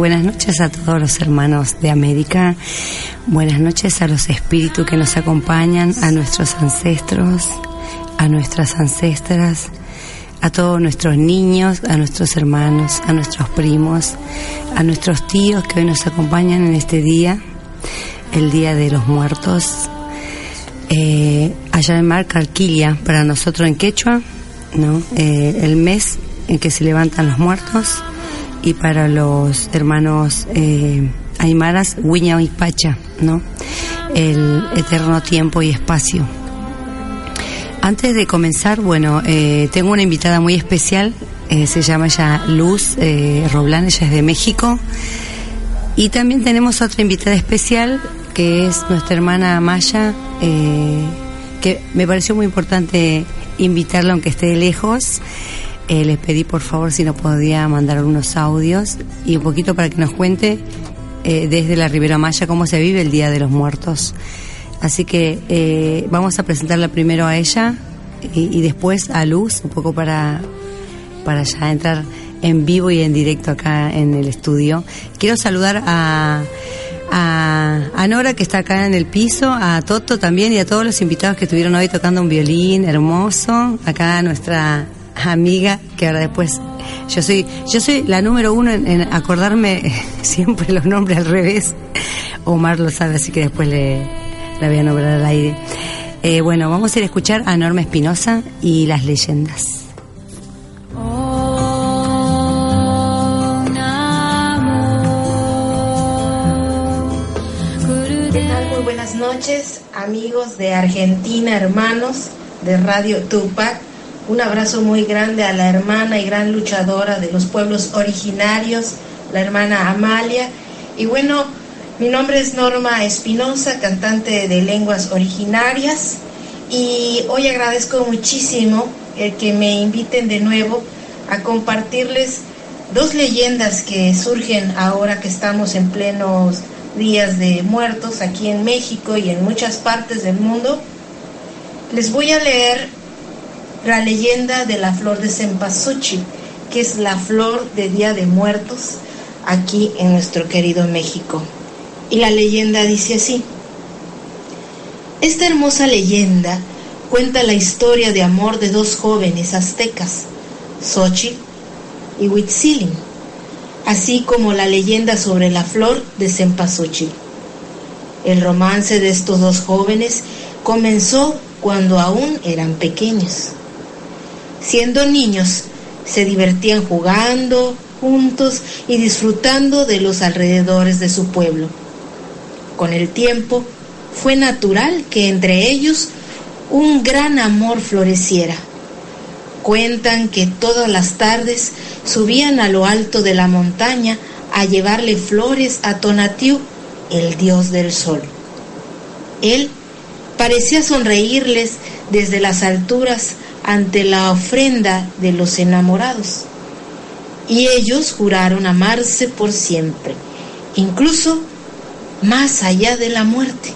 Buenas noches a todos los hermanos de América, buenas noches a los espíritus que nos acompañan, a nuestros ancestros, a nuestras ancestras, a todos nuestros niños, a nuestros hermanos, a nuestros primos, a nuestros tíos que hoy nos acompañan en este día, el Día de los Muertos. Eh, allá en Mar Calquilia, para nosotros en Quechua, ¿no? Eh, el mes en que se levantan los muertos y para los hermanos eh, aymaras, Huiña y Pacha, ¿no? El eterno tiempo y espacio. Antes de comenzar, bueno, eh, tengo una invitada muy especial, eh, se llama ya Luz eh, Roblán, ella es de México. Y también tenemos otra invitada especial, que es nuestra hermana Maya, eh, que me pareció muy importante invitarla aunque esté lejos. Eh, les pedí por favor si nos podía mandar unos audios y un poquito para que nos cuente eh, desde la Ribera Maya cómo se vive el Día de los Muertos. Así que eh, vamos a presentarla primero a ella y, después a Luz, un poco para, para ya entrar en vivo y en directo acá en el estudio. Quiero saludar a, a, a, Nora que está acá en el piso, a Toto también y a todos los invitados que estuvieron hoy tocando un violín hermoso, acá nuestra amiga que ahora después yo soy yo soy la número uno en, en, acordarme siempre los nombres al revés. Omar lo sabe así que después le la voy a nombrar al aire. Eh, bueno vamos a ir a escuchar a Norma Espinosa y las leyendas. ¿Qué tal? Muy buenas noches, amigos de Argentina, hermanos de Radio Tupac Un abrazo muy grande a la hermana y gran luchadora de los pueblos originarios, la hermana Amalia. Y bueno, mi nombre es Norma Espinosa, cantante de lenguas originarias. Y hoy agradezco muchísimo el que me inviten de nuevo a compartirles dos leyendas que surgen ahora que estamos en plenos días de muertos aquí en México y en muchas partes del mundo. Les voy a leer la leyenda de la flor de cempasúchil, que es la flor de Día de Muertos aquí en nuestro querido México. Y la leyenda dice así. Esta hermosa leyenda cuenta la historia de amor de dos jóvenes aztecas, Xochitl y Huitzilin, así como la leyenda sobre la flor de cempasúchil. El romance de estos dos jóvenes comenzó cuando aún eran pequeños. Siendo niños, se divertían jugando juntos y disfrutando de los alrededores de su pueblo. Con el tiempo, fue natural que entre ellos un gran amor floreciera. Cuentan que todas las tardes subían a lo alto de la montaña a llevarle flores a Tonatiuh, el dios del sol. Él parecía sonreírles desde las alturas ante la ofrenda de los enamorados. Y ellos juraron amarse por siempre, incluso más allá de la muerte.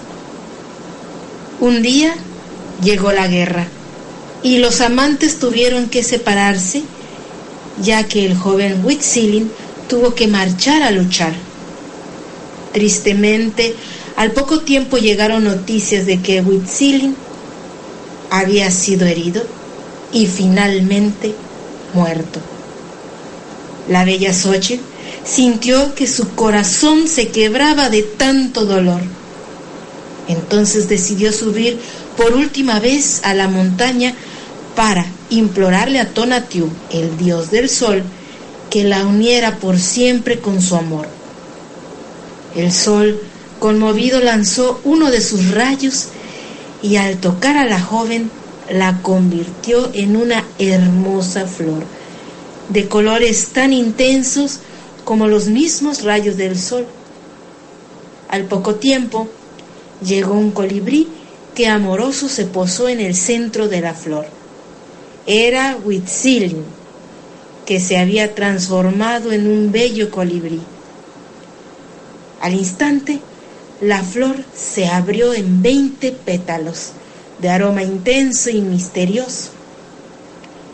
Un día llegó la guerra y los amantes tuvieron que separarse ya que el joven Huitzilin tuvo que marchar a luchar. Tristemente, al poco tiempo llegaron noticias de que Huitzilin había sido herido y finalmente muerto. La bella Xochitl sintió que su corazón se quebraba de tanto dolor. Entonces decidió subir por última vez a la montaña para implorarle a Tonatiuh, el dios del sol, que la uniera por siempre con su amor. El sol, conmovido, lanzó uno de sus rayos y al tocar a la joven la convirtió en una hermosa flor, de colores tan intensos como los mismos rayos del sol. Al poco tiempo llegó un colibrí que amoroso se posó en el centro de la flor. Era Huitzilin, que se había transformado en un bello colibrí. Al instante, la flor se abrió en veinte pétalos de aroma intenso y misterioso.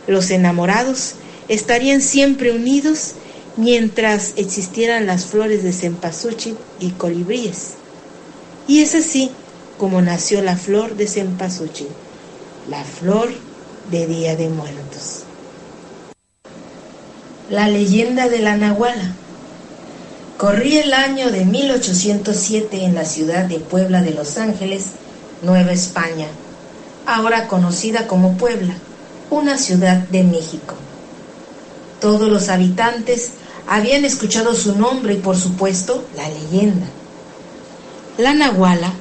Los enamorados estarían siempre unidos mientras existieran las flores de cempasúchil y colibríes. Y es así como nació la flor de cempasúchil, la flor de Día de Muertos. La leyenda de la Nahuala. Corría el año de 1807 en la ciudad de Puebla de Los Ángeles, Nueva España, ahora conocida como Puebla, una ciudad de México. Todos los habitantes habían escuchado su nombre y por supuesto la leyenda. La Nahuala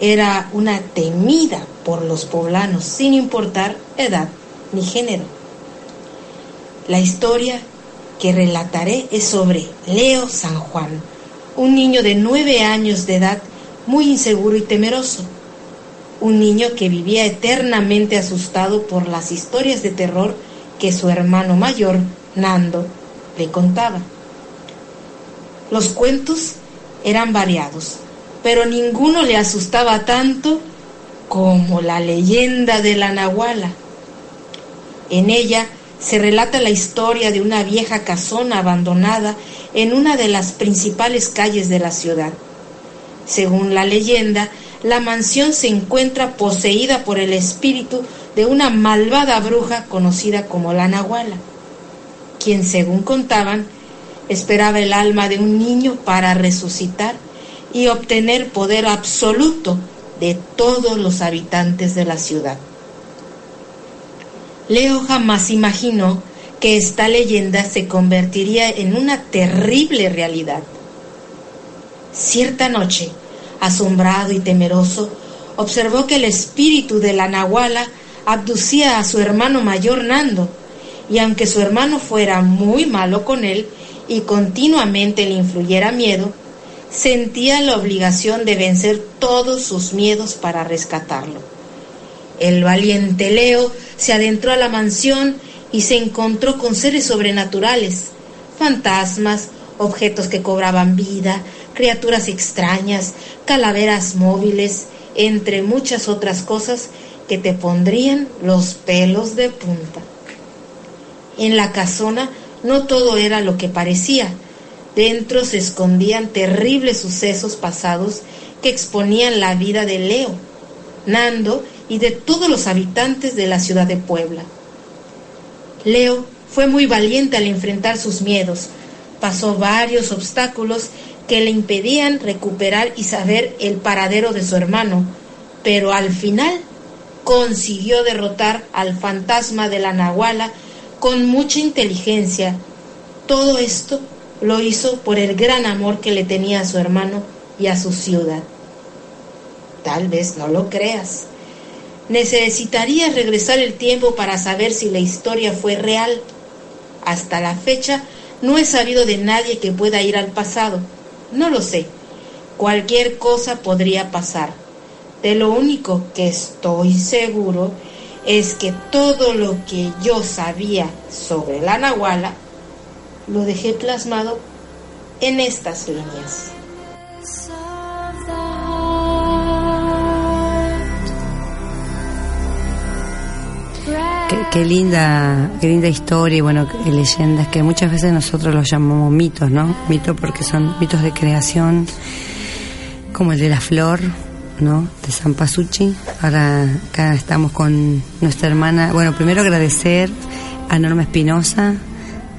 era una temida por los poblanos sin importar edad ni género. La historia que relataré es sobre Leo San Juan, un niño de nueve años de edad muy inseguro y temeroso, un niño que vivía eternamente asustado por las historias de terror que su hermano mayor, Nando, le contaba. Los cuentos eran variados, pero ninguno le asustaba tanto como la leyenda de la Nahuala. En ella se relata la historia de una vieja casona abandonada en una de las principales calles de la ciudad. Según la leyenda, la mansión se encuentra poseída por el espíritu de una malvada bruja conocida como la Nahuala, quien, según contaban, esperaba el alma de un niño para resucitar y obtener poder absoluto de todos los habitantes de la ciudad. Leo jamás imaginó que esta leyenda se convertiría en una terrible realidad. Cierta noche, asombrado y temeroso, observó que el espíritu de la Nahuala abducía a su hermano mayor Nando, y aunque su hermano fuera muy malo con él y continuamente le influyera miedo, sentía la obligación de vencer todos sus miedos para rescatarlo. El valiente Leo se adentró a la mansión y se encontró con seres sobrenaturales, fantasmas, objetos que cobraban vida, criaturas extrañas, calaveras móviles, entre muchas otras cosas que te pondrían los pelos de punta. En la casona no todo era lo que parecía. Dentro se escondían terribles sucesos pasados que exponían la vida de Leo, Nando y de todos los habitantes de la ciudad de Puebla. Leo fue muy valiente al enfrentar sus miedos. Pasó varios obstáculos que le impedían recuperar y saber el paradero de su hermano, pero al final consiguió derrotar al fantasma de la Nahuala con mucha inteligencia. Todo esto lo hizo por el gran amor que le tenía a su hermano y a su ciudad. Tal vez no lo creas. Necesitarías regresar el tiempo para saber si la historia fue real. Hasta la fecha no he sabido de nadie que pueda ir al pasado. No lo sé. Cualquier cosa podría pasar. De lo único que estoy seguro es que todo lo que yo sabía sobre la Nahuala lo dejé plasmado en estas líneas. Qué, linda, qué linda historia y bueno, leyendas que muchas veces nosotros los llamamos mitos, ¿no? Mitos porque son mitos de creación, como el de la flor, ¿no? De San Pasuchi. Ahora acá estamos con nuestra hermana. Bueno, primero agradecer a Norma Espinosa,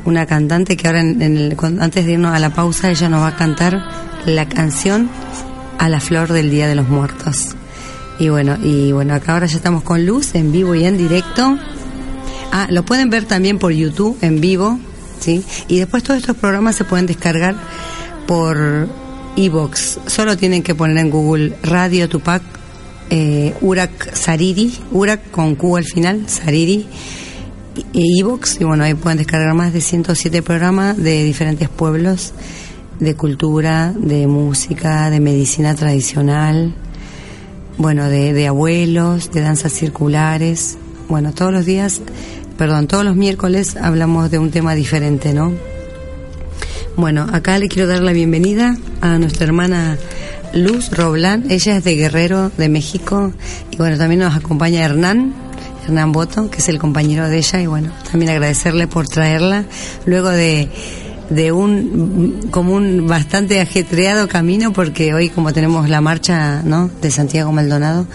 una cantante que ahora antes de irnos a la pausa ella nos va a cantar la canción a la flor del Día de los Muertos. Y bueno, y bueno, acá ahora ya estamos con Luz en vivo y en directo. Ah, lo pueden ver también por YouTube en vivo, ¿sí? Y después todos estos programas se pueden descargar por Evox. Solo tienen que poner en Google Radio Tupac eh, Urak Sariri, Urak con Q al final, Sariri, Evox. Y bueno, ahí pueden descargar más de 107 programas de diferentes pueblos, de cultura, de música, de medicina tradicional, bueno, de, de abuelos, de danzas circulares. Bueno, todos los días, perdón, todos los miércoles hablamos de un tema diferente, ¿no? Bueno, acá le quiero dar la bienvenida a nuestra hermana Luz Roblán. Ella es de Guerrero, de México. Y bueno, también nos acompaña Hernán, Hernán Boto, que es el compañero de ella. Y bueno, también agradecerle por traerla luego de de un como un bastante ajetreado camino porque hoy como tenemos la marcha no de Santiago Maldonado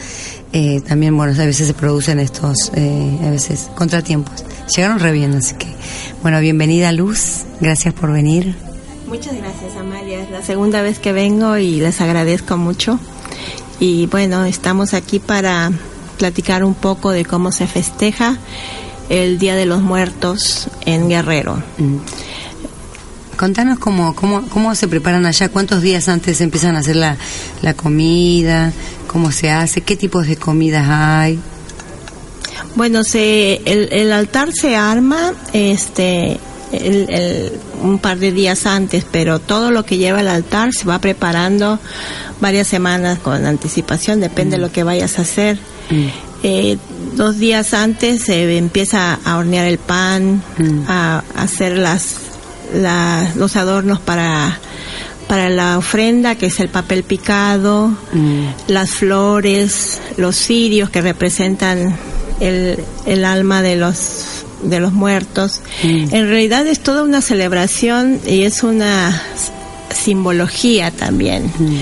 eh, también bueno a veces se producen estos eh, a veces contratiempos llegaron re bien así que bueno bienvenida Luz gracias por venir Muchas gracias, Amalia. Es la segunda vez que vengo y les agradezco mucho. Y bueno, estamos aquí para platicar un poco de cómo se festeja el Día de los Muertos en Guerrero. Mm. Contanos cómo, cómo, cómo se preparan allá, cuántos días antes empiezan a hacer la, la comida, cómo se hace, qué tipos de comidas hay. Bueno, se, el, el altar se arma este, el, un par de días antes, pero todo lo que lleva el altar se va preparando varias semanas con anticipación, depende de lo que vayas a hacer. Mm. Eh, dos días antes se empieza a hornear el pan, mm. a, hacer las, los adornos para para la ofrenda, que es el papel picado, mm. las flores, los cirios que representan el, el alma de los de los muertos. Mm. En realidad es toda una celebración y es una simbología también. Mm.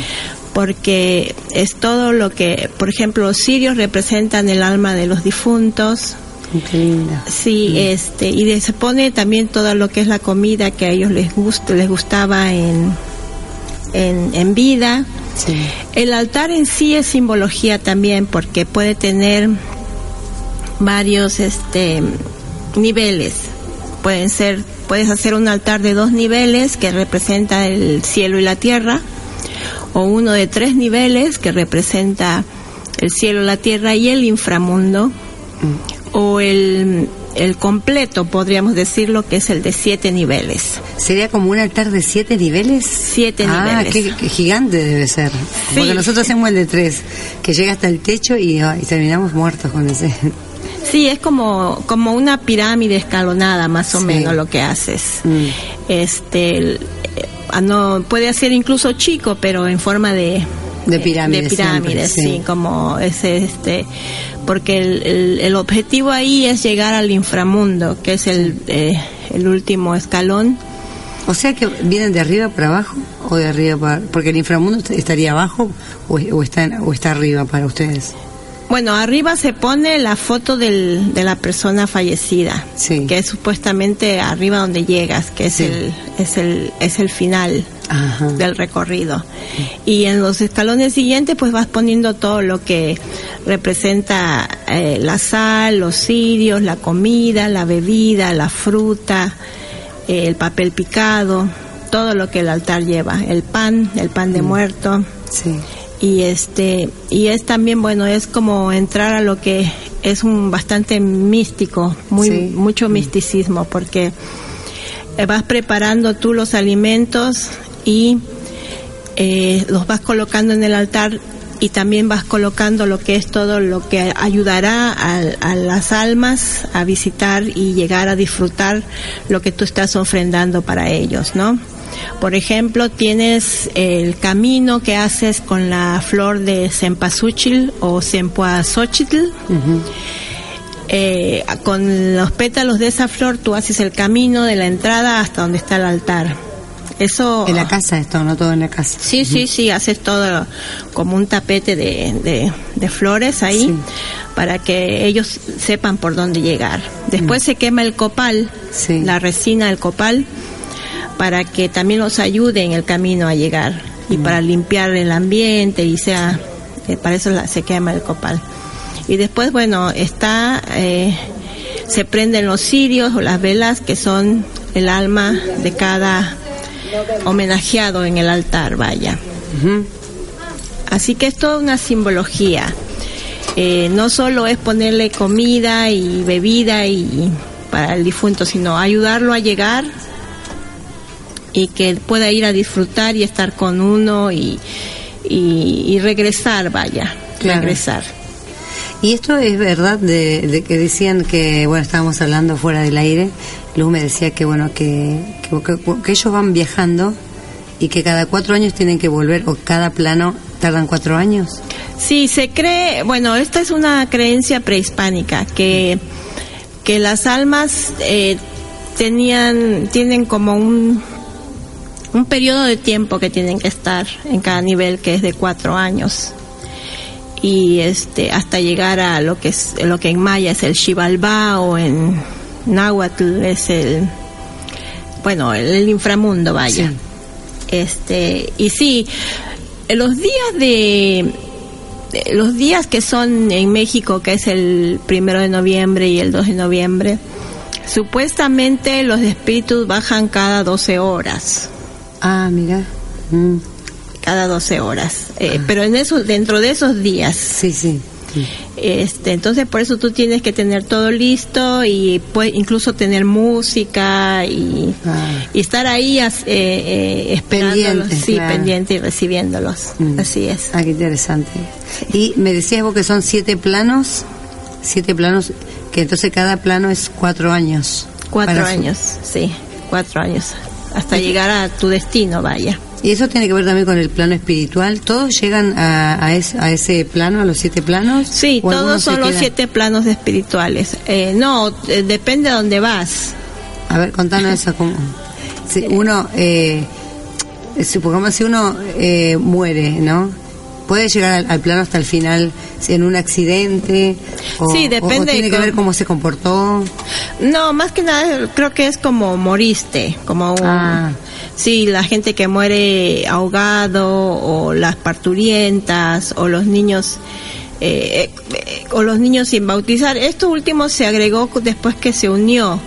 Porque es todo lo que, por ejemplo, los sirios representan el alma de los difuntos, Sí, mm. este, y se pone también todo lo que es la comida que a ellos les gusta, les gustaba en, en, vida. El altar en sí es simbología también porque puede tener varios, este, niveles. Pueden ser, puedes hacer un altar de dos niveles que representa el cielo y la tierra, o uno de tres niveles que representa el cielo, la tierra y el inframundo. O el, el completo, podríamos decirlo, que es el de siete niveles. ¿Sería como un altar de siete niveles? Siete ah, niveles. qué, qué gigante debe ser. Porque nosotros hacemos el de tres, que llega hasta el techo y, ah, y terminamos muertos con ese. Sí, es como, como una pirámide escalonada, más o Sí. menos lo que haces. Mm. Este, eh, ah, no puede ser incluso chico, pero en forma de De eh, pirámide de pirámide, siempre, sí. sí. como es este, porque el, el- el objetivo ahí es llegar al inframundo, que es el, eh, el último escalón. O sea que vienen de arriba para abajo o de arriba para... Porque el inframundo est- estaría abajo o, o está, en- o está arriba para ustedes. Bueno, arriba se pone la foto del, de la persona fallecida, Sí. que es supuestamente arriba donde llegas, que es Sí. el es el es el final Ajá. del recorrido. Y en los escalones siguientes pues vas poniendo todo lo que representa eh, la sal, los cirios, la comida, la bebida, la fruta, eh, el papel picado, todo lo que el altar lleva, el pan, el pan de muerto Sí. y este y es también bueno es como entrar a lo que es un bastante místico muy Sí. mucho misticismo porque eh, vas preparando tú los alimentos y eh, los vas colocando en el altar y también vas colocando lo que es todo lo que ayudará a, a las almas a visitar y llegar a disfrutar lo que tú estás ofrendando para ellos, ¿no? Por ejemplo, tienes el camino que haces con la flor de cempasúchil o cempoaxóchitl. Eh, con los pétalos de esa flor tú haces el camino de la entrada hasta donde está el altar. Eso En la casa esto, no todo en la casa. Sí, sí, sí, haces todo como un tapete de, de- de flores ahí Sí. para que ellos sepan por dónde llegar. Después se quema el copal, Mm. Sí. la resina del copal, para que también los ayude en el camino a llegar y Mm. para limpiar el ambiente y sea, eh, para eso la- se quema el copal. Y después, bueno, está, eh, se prenden los cirios o las velas que son el alma de cada homenajeado en el altar, vaya. Así que es toda una simbología. Eh, no solo es ponerle comida y bebida y para el difunto, sino ayudarlo a llegar y que pueda ir a disfrutar y estar con uno y, y, y regresar, vaya, Claro. regresar. Y esto es verdad de, de que decían que, bueno, estábamos hablando fuera del aire, Me decía que, bueno, que, que, que- ellos van viajando y que cada cuatro años tienen que volver, o cada plano tardan cuatro años. Sí, se cree, bueno, esta es una creencia prehispánica, que, que las almas eh, tenían, tienen como un, un periodo de tiempo que tienen que estar en cada nivel, que es de cuatro años. Y este, hasta llegar a lo que es, lo que en maya es el Xibalbá o en náhuatl es el, bueno, el, el inframundo, vaya. Sí. Este, y sí, los días de, de- los días que son en México, que es el primero de noviembre y el 2 de noviembre, supuestamente los espíritus bajan cada 12 horas, Ah, mira. Mm, cada 12 horas. Eh, Pero en eso, dentro de esos días, sí, sí. Sí. este, entonces por eso tú tienes que tener todo listo y pues, incluso tener música y, Ah. y estar ahí eh, eh, esperándolos, Pendiente, sí, claro. pendiente y recibiéndolos. Mm. Así es. Ah, qué interesante. Y me decías vos que son siete planos, siete planos, que entonces cada plano es cuatro años. Cuatro su- años, sí, cuatro años. Hasta llegar a tu destino, vaya. Y eso tiene que ver también con el plano espiritual. ¿Todos llegan a, a, es- a ese plano, a los siete planos? Sí, ¿O algunos todos son los siete planos espirituales. Eh, no, eh, depende a dónde vas. A ver, contanos eso. Como, si uno, eh, supongamos si uno eh, muere, ¿no? Puede llegar al, al plano hasta el final en un accidente. O, Sí, depende o tiene que ver cómo se comportó. No, más que nada creo que es como moriste, como un- Ah. Sí, la gente que muere ahogado o las parturientas o los niños eh, eh, o los niños sin bautizar. Esto último se agregó después que se unió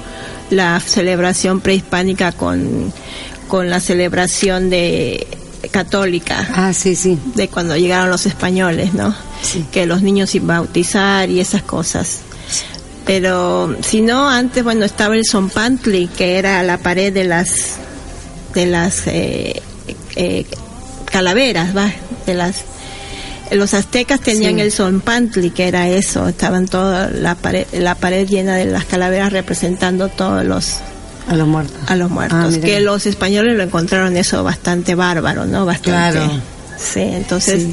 la celebración prehispánica con con la celebración de católica Ah, sí, sí. de cuando llegaron los españoles, ¿no? Sí. Que los niños sin bautizar y esas cosas. Pero si no, antes, bueno, estaba el Zompantli, que era la pared de las de las eh, eh, calaveras, ¿va? De las los aztecas tenían el Zompantli, que era eso, estaban toda la pared, la pared llena de las calaveras representando todos los a los muertos. A los muertos. Ah, que los españoles lo encontraron eso bastante bárbaro, ¿no? Bastante. Claro. Sí, entonces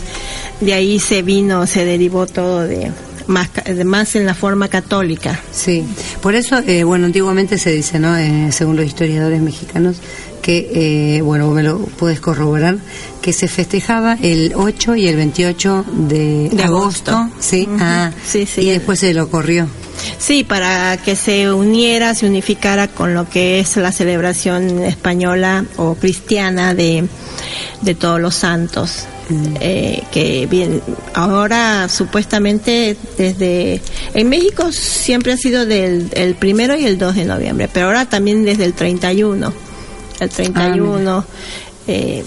de ahí se vino, se derivó todo de más, más en la forma católica. Sí, por eso, eh, bueno, antiguamente se dice, ¿no? Eh, según los historiadores mexicanos, que, eh, bueno, me lo puedes corroborar, que se festejaba el 8 y el 28 de, agosto, ¿sí? ah, sí, sí. Y después se lo corrió. Sí, para que se uniera, se unificara con lo que es la celebración española o cristiana de, de todos los santos. Mm. Eh, que bien, ahora supuestamente desde en México siempre ha sido del el primero y el 2 de noviembre, pero ahora también desde el 31 el 31. Ah, eh,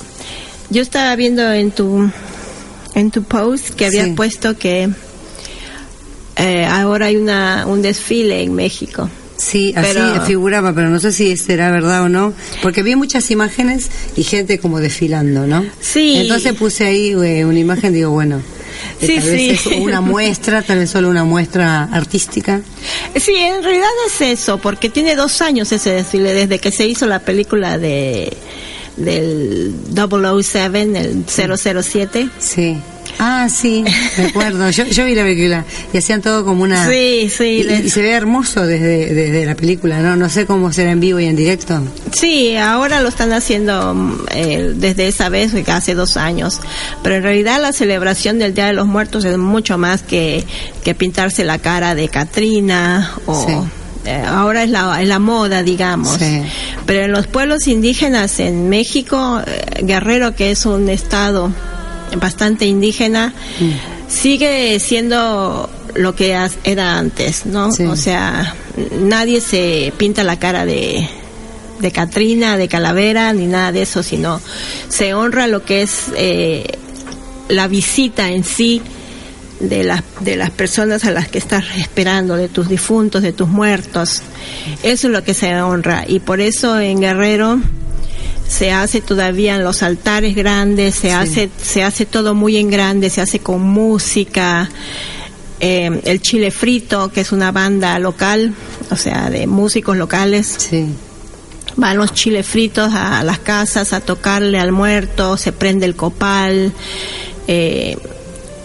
yo estaba viendo en tu en tu post que habías puesto que eh, ahora hay una un desfile en México. Sí, así figuraba, pero no sé si será verdad o no, porque vi muchas imágenes y gente como desfilando, ¿no? Sí. Entonces puse ahí eh, una imagen, digo, bueno, sí, tal vez es una muestra, tal vez solo una muestra artística. Sí, en realidad es eso, porque tiene dos años ese desfile, desde que se hizo la película de del 007, el 007. Sí. Ah, sí, me acuerdo. yo, yo vi la película y hacían todo como una... Sí, sí. Y, se ve hermoso desde, desde la película, ¿no? No sé cómo será en vivo y en directo. Sí, ahora lo están haciendo eh, desde esa vez, hace dos años. Pero en realidad la celebración del Día de los Muertos es mucho más que, que pintarse la cara de Katrina o... Eh, ahora es la, la moda, digamos. Pero en los pueblos indígenas en México, eh, Guerrero, que es un estado bastante indígena, sigue siendo lo que era antes, ¿no? O sea, nadie se pinta la cara de, de Catrina, de Calavera, ni nada de eso, sino se honra lo que es eh, la visita en sí de las, de las personas a las que estás esperando, de tus difuntos, de tus muertos. Eso es lo que se honra. Y por eso en Guerrero se hace todavía en los altares grandes, se hace, se hace todo muy en grande, se hace con música. Eh, el Chile Frito, que es una banda local, o sea, de músicos locales. Sí. Van los chile fritos a las casas a tocarle al muerto, se prende el copal, eh,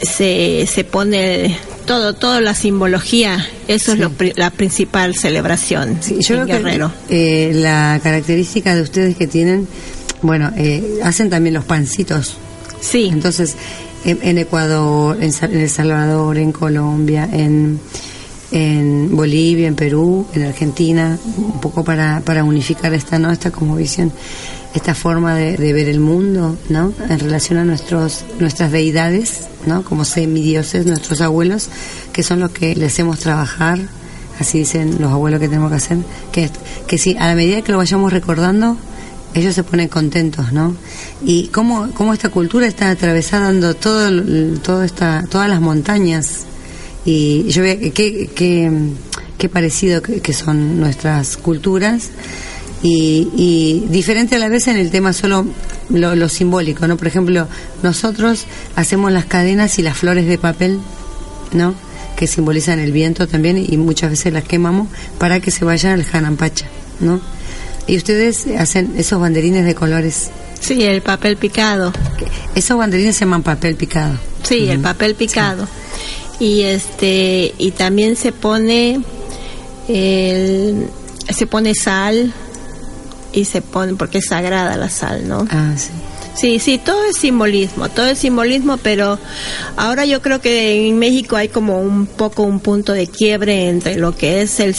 se, se pone todo, toda la simbología, eso es la principal celebración sí, yo Guerrero. eh, la característica de ustedes que tienen, bueno, eh, hacen también los pancitos. Sí. Entonces, en, Ecuador, en, El Salvador, en Colombia, en, en Bolivia, en Perú, en Argentina, un poco para, para unificar esta, ¿no? esta como visión esta forma de, ver el mundo, ¿no? En relación a nuestros, nuestras deidades, ¿no? Como semidioses, nuestros abuelos, que son los que les hacemos trabajar, así dicen los abuelos que tenemos que hacer, que, que si a la medida que lo vayamos recordando, ellos se ponen contentos, ¿no? Y cómo, cómo esta cultura está atravesando todo, todo esta, todas las montañas. Y yo veo qué, qué, qué parecido que son nuestras culturas y, diferente a la vez en el tema solo lo, simbólico, ¿no? Por ejemplo, nosotros hacemos las cadenas y las flores de papel, ¿no? Que simbolizan el viento también y muchas veces las quemamos para que se vayan al Hanampacha, ¿no? Y ustedes hacen esos banderines de colores. Sí, el papel picado. Esos banderines se llaman papel picado. Sí, el papel picado. Y este y también se pone el, se pone sal, y se pone, porque es sagrada la sal, ¿no? Ah, sí. Sí, sí, todo es simbolismo, todo es simbolismo, pero ahora yo creo que en México hay como un poco un punto de quiebre entre lo que es el,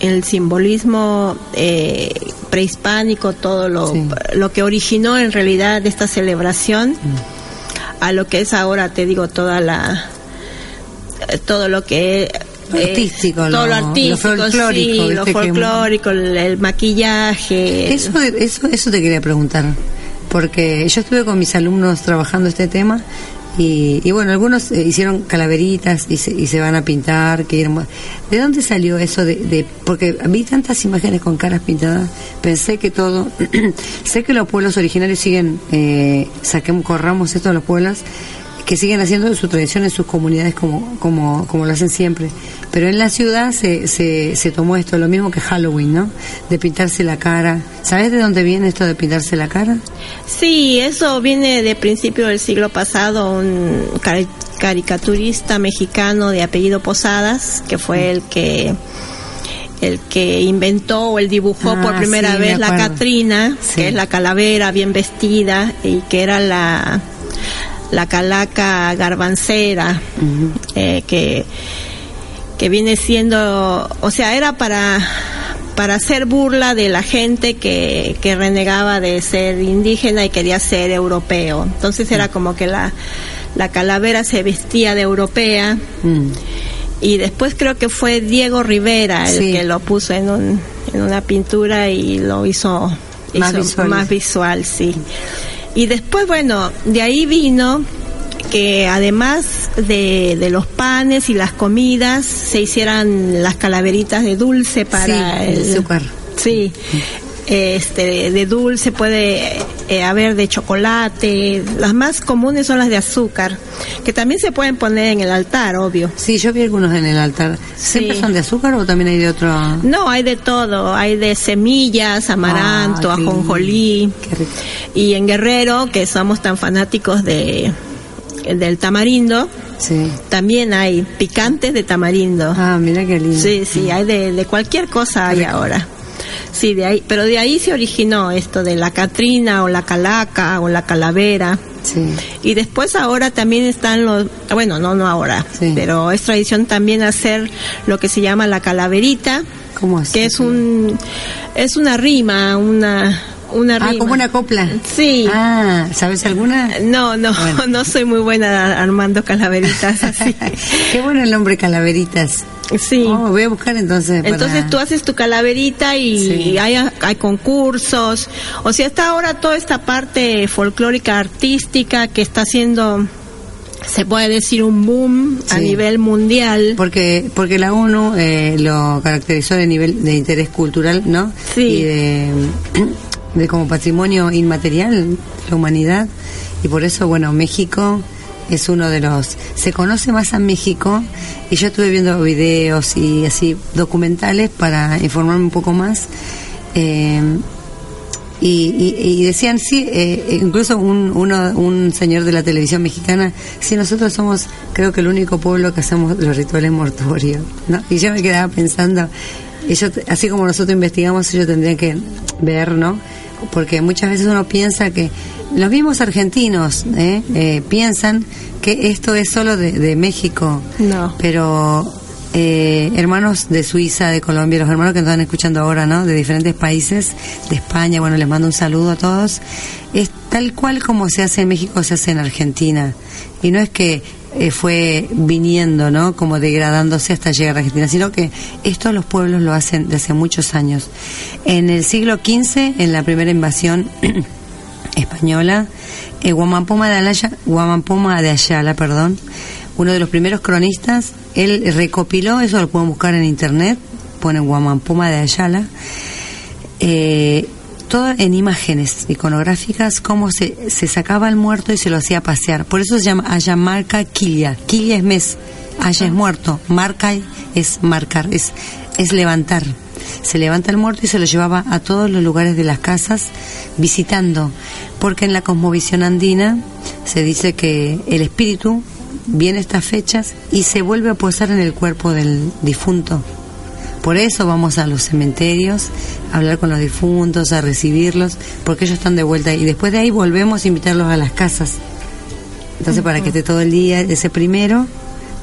el simbolismo eh, prehispánico, todo lo, lo que originó en realidad esta celebración, mm. a lo que es ahora, te digo, toda la todo lo que artístico, todo lo, artístico, folclórico, lo folclórico, el, maquillaje. Eso, eso, eso te quería preguntar, porque yo estuve con mis alumnos trabajando este tema Y, bueno, algunos eh, hicieron calaveritas y se, y se van a pintar. Que ¿De dónde salió eso de, Porque vi tantas imágenes con caras pintadas, pensé que todo... sé que los pueblos originarios siguen, eh, saquemos, corramos esto de los pueblos, que siguen haciendo su tradición en sus comunidades como, como, como lo hacen siempre. Pero en la ciudad se, se, se tomó esto, lo mismo que Halloween, ¿no? De pintarse la cara. ¿Sabes de dónde viene esto de pintarse la cara? Sí, eso viene de principio del siglo pasado, un caricaturista mexicano de apellido Posadas, que fue el que el que inventó o el dibujó por ah, primera vez la Catrina, que es la calavera bien vestida y que era la la calaca garbancera, eh, que, que viene siendo, o sea, era para para hacer burla de la gente que, que renegaba de ser indígena y quería ser europeo. Entonces era como que la, la calavera se vestía de europea. Mm. Y después creo que fue Diego Rivera el que lo puso en, un, en una pintura y lo hizo, más, visual. más visual, sí. Y después, bueno, de ahí vino que además de, de, los panes y las comidas se hicieran las calaveritas de dulce para el azúcar. Sí, este, de dulce puede eh, haber de chocolate, las más comunes son las de azúcar, que también se pueden poner en el altar, obvio. Sí, yo vi algunos en el altar. ¿Siempre son de azúcar o también hay de otro? No, hay de todo, hay de semillas, amaranto, ah, ajonjolí. Y en Guerrero, que somos tan fanáticos de del tamarindo, también hay picantes de tamarindo. Ah, mira qué lindo. Sí, sí, hay de, de cualquier cosa hay ahora. Sí, de ahí, pero de ahí se originó esto de la Catrina o la Calaca o la Calavera. Sí. Y después ahora también están los, bueno, no, no ahora, pero es tradición también hacer lo que se llama la calaverita. ¿Cómo es? Que es un, es una rima, una, una ah, como una copla. Sí. Ah, ¿sabes alguna? No, no, no soy muy buena armando calaveritas así. Qué bueno el nombre calaveritas. Sí. Oh, voy a buscar entonces. Entonces tú haces tu calaverita y hay, hay concursos. O sea, está ahora toda esta parte folclórica artística que está haciendo se puede decir un boom a nivel mundial porque porque la ONU eh, lo caracterizó de nivel de interés cultural no sí. y de de como patrimonio inmaterial la humanidad y por eso bueno México es uno de los se conoce más a México y yo estuve viendo videos y así documentales para informarme un poco más eh, y, decían sí eh, incluso un, uno, un señor de la televisión mexicana sí nosotros somos creo que el único pueblo que hacemos los rituales mortuorios ¿no? y yo me quedaba pensando ellos, así como nosotros investigamos ellos tendrían que ver no porque muchas veces uno piensa que los mismos argentinos ¿eh? Eh, piensan que esto es solo de, México, no. pero eh, hermanos de Suiza, de Colombia, los hermanos que nos están escuchando ahora, ¿no? De diferentes países, de España, bueno, les mando un saludo a todos. Es tal cual como se hace en México, se hace en Argentina. Y no es que eh, fue viniendo, ¿no? Como degradándose hasta llegar a Argentina, sino que esto los pueblos lo hacen desde muchos años. En el siglo XV, en la primera invasión española, eh, Guamampoma de Ayala, Guamampoma de Ayala, perdón, uno de los primeros cronistas, él recopiló, eso lo pueden buscar en internet, ponen Guamampoma de Ayala, eh, todo en imágenes iconográficas, cómo se, se sacaba el muerto y se lo hacía pasear. Por eso se llama Ayamarca Quilla. Quilla es mes, Aya es muerto, marca es marcar, es, es levantar. Se levanta el muerto y se lo llevaba a todos los lugares de las casas visitando, porque en la cosmovisión andina se dice que el espíritu viene estas fechas y se vuelve a posar en el cuerpo del difunto. Por eso vamos a los cementerios a hablar con los difuntos, a recibirlos, porque ellos están de vuelta y después de ahí volvemos a invitarlos a las casas. Entonces, para que esté todo el día, ese primero,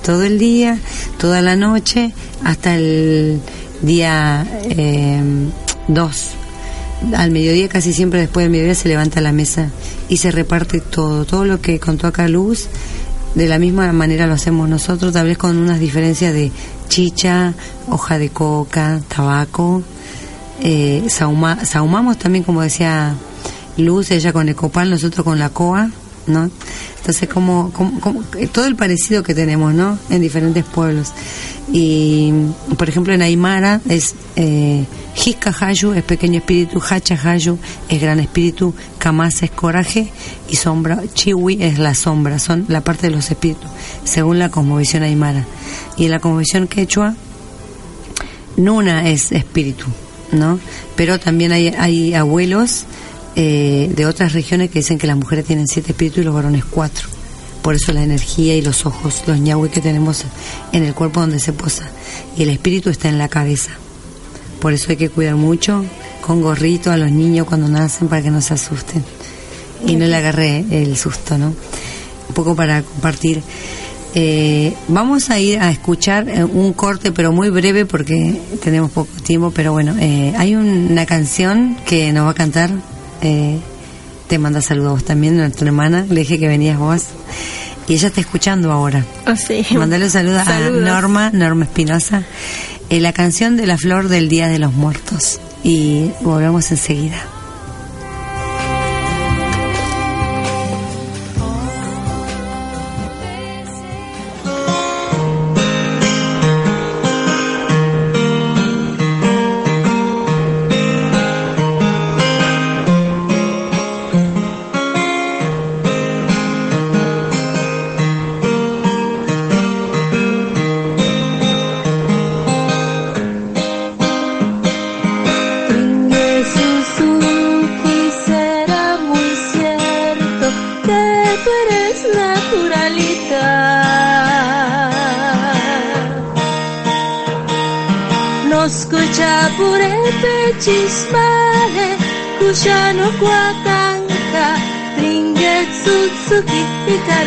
todo el día, toda la noche, hasta el día 2. Eh, Al mediodía, casi siempre después del mediodía, se levanta la mesa y se reparte todo. Todo lo que contó acá Luz, de la misma manera lo hacemos nosotros, tal vez con unas diferencias de chicha, hoja de coca, tabaco. Eh, saumamos también, como decía Luz, ella con el copal, nosotros con la coa, ¿no? Entonces, como, como, como- todo el parecido que tenemos, ¿no? En diferentes pueblos. Y, por ejemplo, en Aymara es eh, Hayu, es pequeño espíritu, Hacha Hayu es gran espíritu, Kamasa es coraje y sombra, Chiwi es la sombra, son la parte de los espíritus, según la cosmovisión Aymara. Y en la cosmovisión quechua, Nuna es espíritu, ¿no? Pero también hay, hay abuelos eh, de otras regiones que dicen que las mujeres tienen siete espíritus y los varones cuatro. Por eso la energía y los ojos, los ñahui que tenemos en el cuerpo donde se posa. Y el espíritu está en la cabeza. Por eso hay que cuidar mucho con gorrito a los niños cuando nacen para que no se asusten. Y no le agarré el susto, ¿no? Un poco para compartir. Eh, vamos a ir a escuchar eh, un corte, pero muy breve porque tenemos poco tiempo. Pero bueno, eh, hay una canción que nos va a cantar. eh, te manda saludos también, nuestra hermana. Le dije que venías vos. Y ella está escuchando ahora. Oh, sí. Mandale un saludo a Saludos. Norma, Norma Espinosa. Eh, la canción de la flor del Día de los Muertos. Y volvemos enseguida. Suzuki y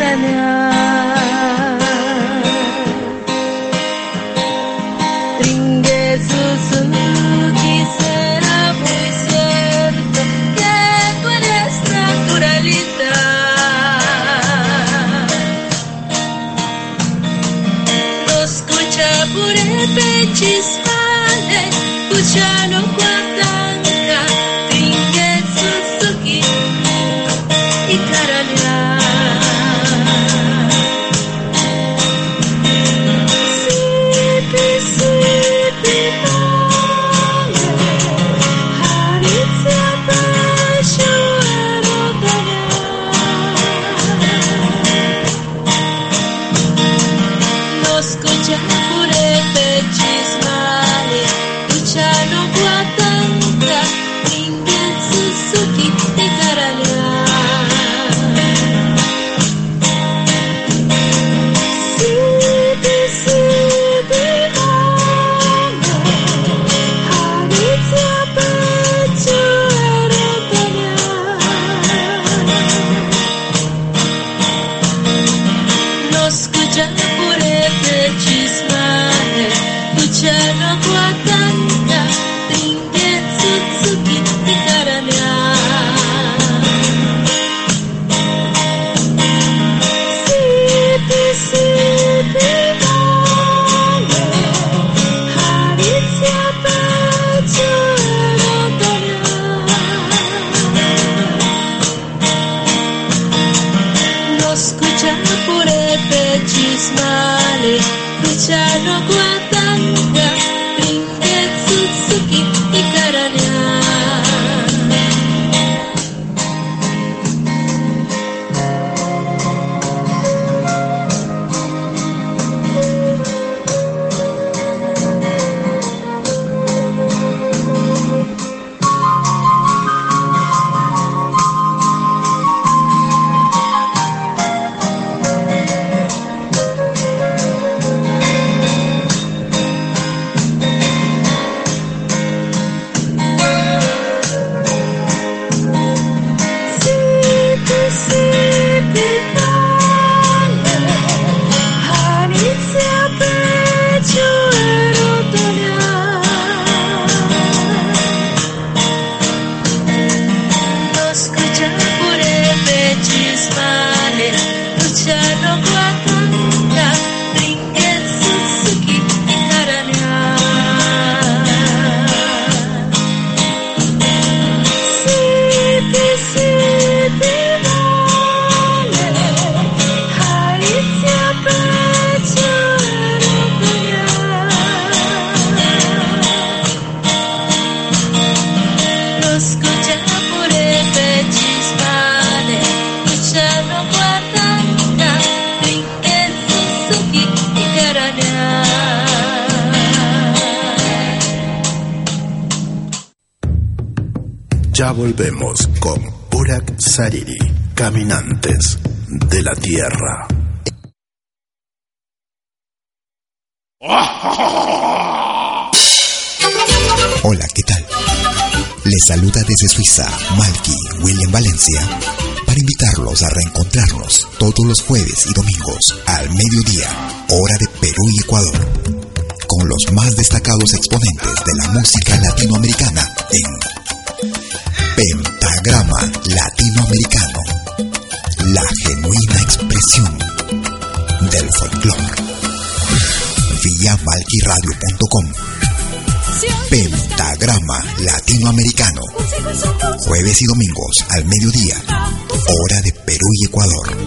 domingos al mediodía. Hora de Perú y Ecuador.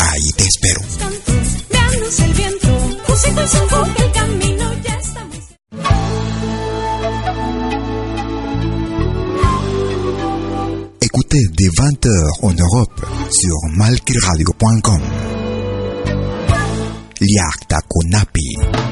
Ahí te espero. Écoutez des 20h en Europe sur malquiradio.com. Liakta Kunapi.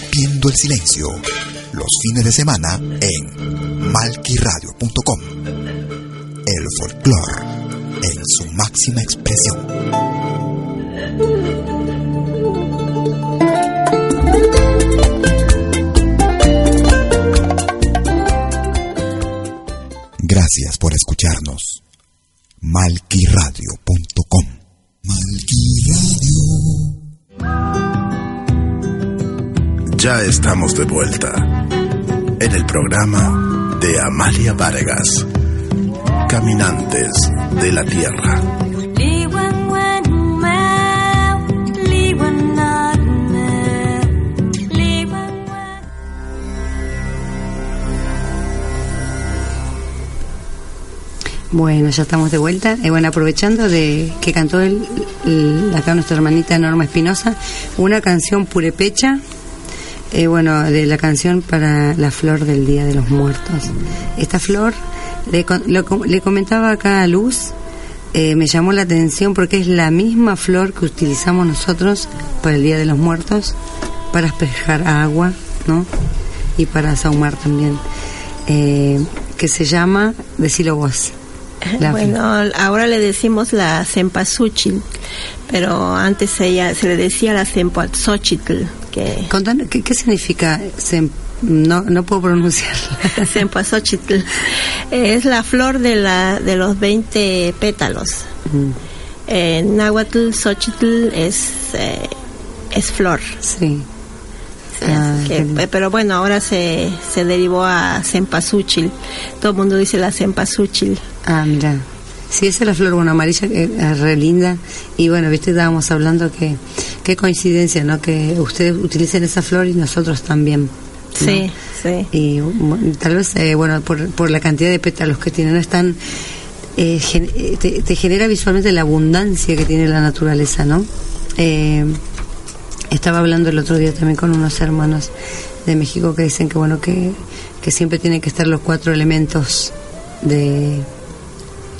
el silencio. Los fines de semana en malquiradio.com. El folclore en su máxima expresión. Gracias por escucharnos. malquiradio.com. Malquiradio. Ya estamos de vuelta en el programa de Amalia Vargas, Caminantes de la Tierra. Bueno, ya estamos de vuelta. Eh, bueno, aprovechando de que cantó el, el- acá nuestra hermanita Norma Espinosa, una canción purepecha, eh, bueno, de la canción para la flor del Día de los Muertos. Esta flor, le, lo le comentaba acá a Luz, eh, me llamó la atención porque es la misma flor que utilizamos nosotros para el Día de los Muertos, para espejar agua, ¿no? Y para sahumar también. Eh, que se llama, decilo vos. La bueno, ahora le decimos la cempasúchil, pero antes ella se le decía la cempasúchil, que Contanos, ¿qué, qué significa? sem- no, no puedo pronunciarla. cempasúchil es la flor de la de los 20 pétalos. Mm, En náhuatl, xochitl es eh, es flor. sí. Sí, Ah, que- pero bueno, ahora se, se derivó a cempasúchil. Todo el mundo dice la cempasúchil. Ah, mira. Sí, esa es la flor, bueno, amarilla, que es re linda. Y bueno, viste, estábamos hablando que qué coincidencia, ¿no? Que ustedes utilicen esa flor y nosotros también. ¿no? Sí, sí. Y tal vez, eh, bueno, por, por la cantidad de pétalos que tienen, no están. eh, gen- eh, te, te genera visualmente la abundancia que tiene la naturaleza, ¿no? Eh, estaba hablando el otro día también con unos hermanos de México que dicen que bueno que, que siempre tienen que estar los cuatro elementos de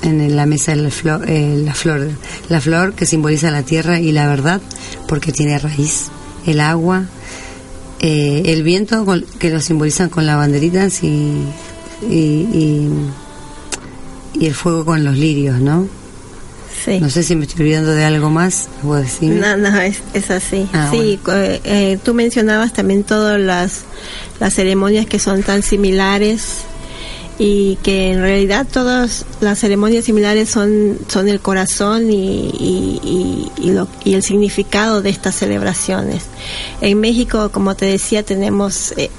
en la mesa de la flor, eh, la flor la flor que simboliza la tierra y la verdad porque tiene raíz el agua eh, el viento con- que lo simbolizan con las banderitas y, y, y, y el fuego con los lirios no Sí. No sé si me estoy olvidando de algo más. No, no, es, es así. Ah, sí, co- eh, tú mencionabas también todas las, las ceremonias que son tan similares y que en realidad todas las ceremonias similares son, son el corazón y, y, lo- y el significado de estas celebraciones. En México, como te decía, tenemos eh,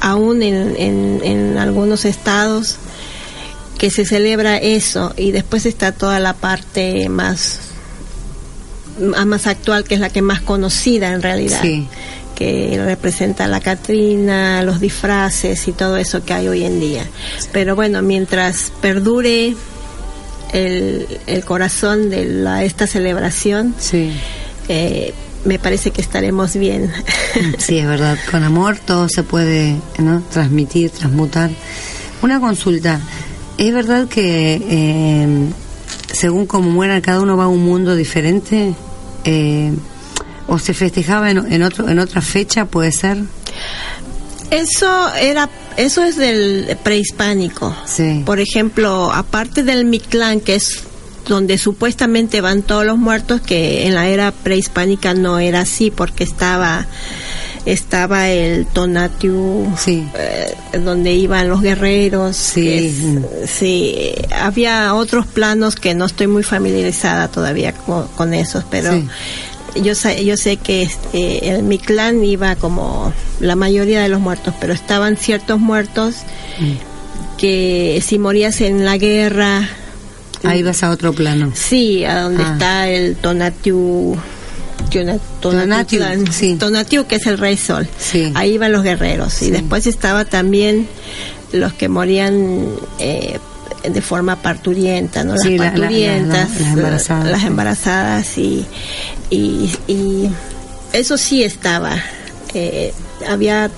aún en, en, algunos estados que se celebra eso y después está toda la parte más más actual que es la que más conocida en realidad Sí. Que representa la Catrina, los disfraces y todo eso que hay hoy en día. Pero bueno, mientras perdure el, el corazón de la, esta celebración, Sí. eh, me parece que estaremos bien. Sí, es verdad. Con amor todo se puede ¿no? transmitir, transmutar. Una consulta. ¿Es verdad que eh, según como muera cada uno va a un mundo diferente? Eh, ¿O se festejaba en, en, otro, en otra fecha, puede ser? Eso era, eso es del prehispánico. Sí. Por ejemplo, aparte del Mictlán, que es donde supuestamente van todos los muertos, que en la era prehispánica no era así, porque estaba estaba el Tonatiuh, Sí. eh, donde iban los guerreros. Sí. es- sí, había otros planos que no estoy muy familiarizada todavía con, con esos, pero Sí. Yo sé, yo sé que este, el Mictlán iba como la mayoría de los muertos, pero estaban ciertos muertos Mm. que si morías en la guerra, Ahí vas a otro plano. sí, a donde Ah. está el Tonatiu. Tonatiu, sí. Tonatiu, que es el rey sol. Sí. Ahí iban los guerreros. Sí. Y después estaba también los que morían eh, de forma parturienta, ¿no? Las Sí, la- la- la- parturientas, la- las embarazadas, las embarazadas y, y, y eso sí estaba. Eh, había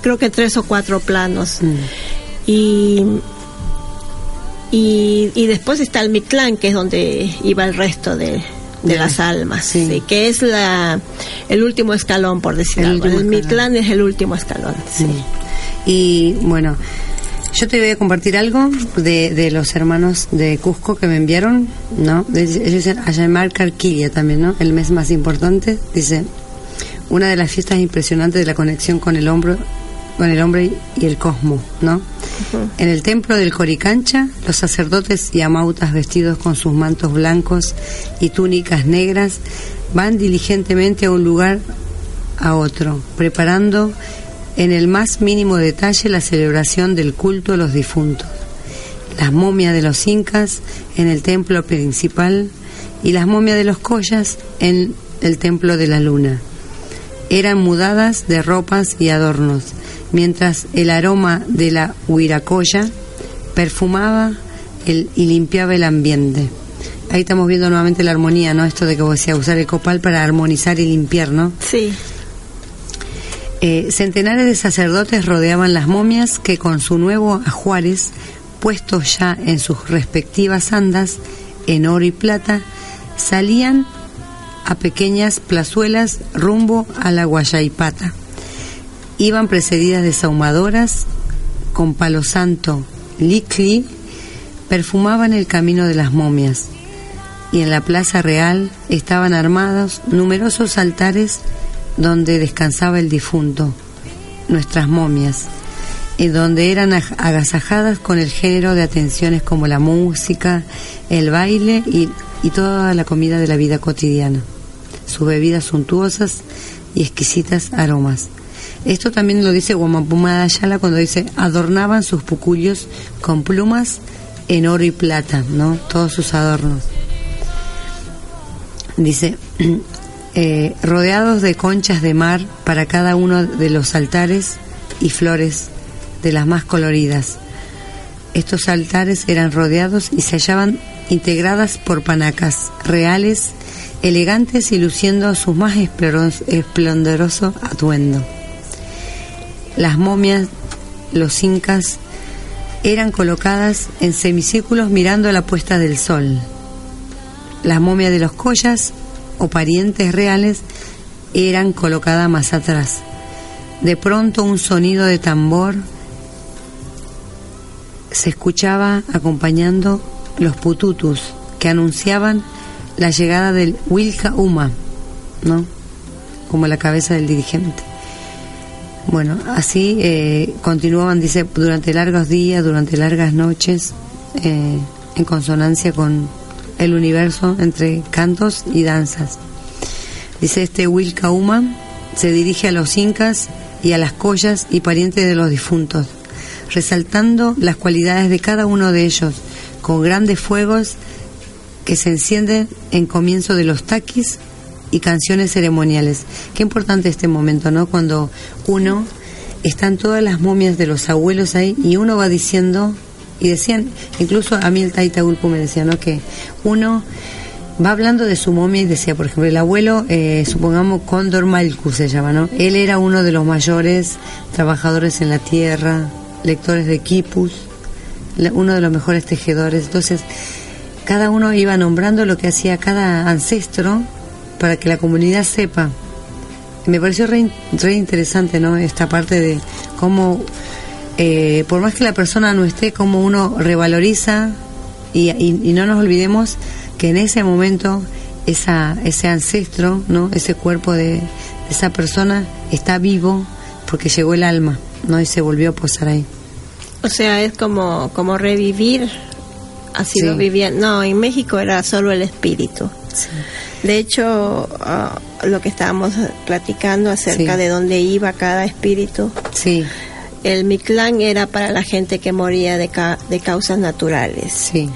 creo que tres o cuatro planos. Mm. Y, y, y después está el Mictlán, que es donde iba el resto de, de las la- almas, sí. sí, que es la el último escalón, por decir El algo. El. Mictlán es el último escalón. Sí. Y bueno, yo te voy a compartir algo de, de los hermanos de Cusco que me enviaron, ¿no? Ellos dicen a llamar Carquilla también, ¿no? El mes más importante, dice, una de las fiestas impresionantes de la conexión con el hombre, con el hombre y el cosmos, ¿no? En el templo del Coricancha, los sacerdotes y amautas vestidos con sus mantos blancos y túnicas negras van diligentemente a un lugar a otro, preparando en el más mínimo detalle la celebración del culto a los difuntos. Las momias de los incas en el templo principal y las momias de los collas en el templo de la luna. Eran mudadas de ropas y adornos, mientras el aroma de la huiracoya perfumaba el- y limpiaba el ambiente. Ahí estamos viendo nuevamente la armonía, ¿no? Esto de que vos decías, usar el copal para armonizar y limpiar, ¿no? Sí. Eh, centenares de sacerdotes rodeaban las momias que con su nuevo ajuares, puestos ya en sus respectivas andas, en oro y plata, salían a pequeñas plazuelas rumbo a la Guayaipata. Iban precedidas de sahumadoras con palo santo, licli, perfumaban el camino de las momias. Y en la plaza real estaban armados numerosos altares donde descansaba el difunto, nuestras momias, y donde eran aj- agasajadas con el género de atenciones como la música, el baile y, y toda la comida de la vida cotidiana, sus bebidas suntuosas y exquisitas aromas. Esto también lo dice Guamapuma de Ayala cuando dice adornaban sus pucullos con plumas en oro y plata, ¿no? Todos sus adornos. Dice, eh, rodeados de conchas de mar para cada uno de los altares y flores de las más coloridas. Estos altares eran rodeados y se hallaban integradas por panacas reales, elegantes y luciendo su más esplendoroso atuendo. Las momias, los incas, eran colocadas en semicírculos mirando la puesta del sol. Las momias de los collas o parientes reales eran colocadas más atrás. De pronto un sonido de tambor se escuchaba acompañando los pututus que anunciaban la llegada del Wilka Uma, ¿no? Como la cabeza del dirigente. Bueno, así eh, continuaban, dice, durante largos días, durante largas noches, eh, en consonancia con el universo entre cantos y danzas. Dice este Wilka Uma, se dirige a los incas y a las collas y parientes de los difuntos, resaltando las cualidades de cada uno de ellos, con grandes fuegos que se encienden en comienzo de los taquis y canciones ceremoniales. Qué importante este momento, ¿no? Cuando uno están todas las momias de los abuelos ahí y uno va diciendo y decían, incluso a mí el Taita Ulpu me decía, ¿no? Que uno va hablando de su momia y decía, por ejemplo, el abuelo, eh, supongamos Condor Malku se llama, ¿no? Él era uno de los mayores trabajadores en la tierra, lectores de quipus, uno de los mejores tejedores. Entonces, cada uno iba nombrando lo que hacía cada ancestro para que la comunidad sepa. Me pareció re, interesante, ¿no? Esta parte de cómo, eh, por más que la persona no esté, cómo uno revaloriza y, y no nos olvidemos que en ese momento esa, ese ancestro, ¿no? ese cuerpo de, esa persona está vivo porque llegó el alma ¿no? y se volvió a posar ahí. O sea, es como, como revivir, así lo vivían. No, en México era solo el espíritu. De hecho, ah, lo que estábamos platicando acerca de dónde iba cada espíritu. Sí. El Mictlán era para la gente que moría de, de causas naturales. Sí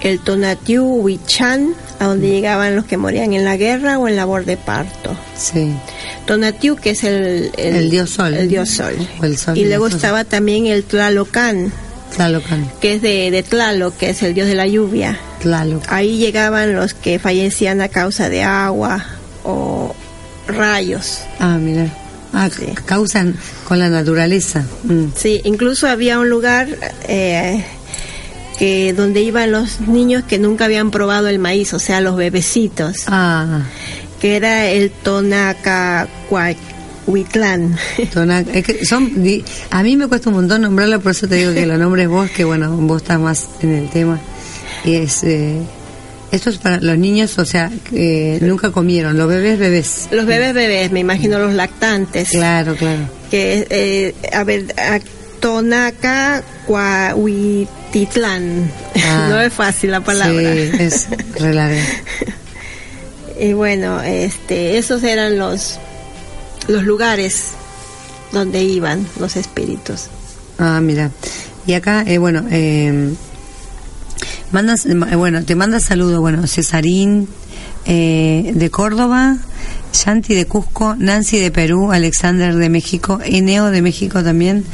el Tonatiu Huichan, a donde llegaban los que morían en la guerra o en labor de parto. Sí. Tonatiu, que es el, el, dios sol. El dios sol. El sol y luego estaba también el Tlalocan. Tlalocan. Que es de, de Tlaloc, que es el dios de la lluvia. Tlaloc. Ahí llegaban los que fallecían a causa de agua o rayos. Ah, mira. Ah, causan con la naturaleza. Mm. Sí, incluso había un lugar eh, que donde iban los niños que nunca habían probado el maíz, o sea, los bebecitos. Ah. Que era el Tonaca Huitlán. es que son, a mí me cuesta un montón nombrarlo, por eso te digo que lo nombres vos, que bueno, vos estás más en el tema. Y es, eh, esto es para los niños, o sea, que nunca comieron, los bebés bebés. Los bebés bebés, me imagino los lactantes. Claro, claro. Que, eh, a ver, Tonaca Titlán. Ah. no es fácil la palabra. Sí, es y bueno, este, esos eran los, los lugares donde iban los espíritus. Ah, mira. Y acá, eh, bueno, eh, mandas, eh, bueno, te manda saludos, bueno, Cesarín eh, de Córdoba, Shanti de Cusco, Nancy de Perú, Alexander de México, Eneo de México también,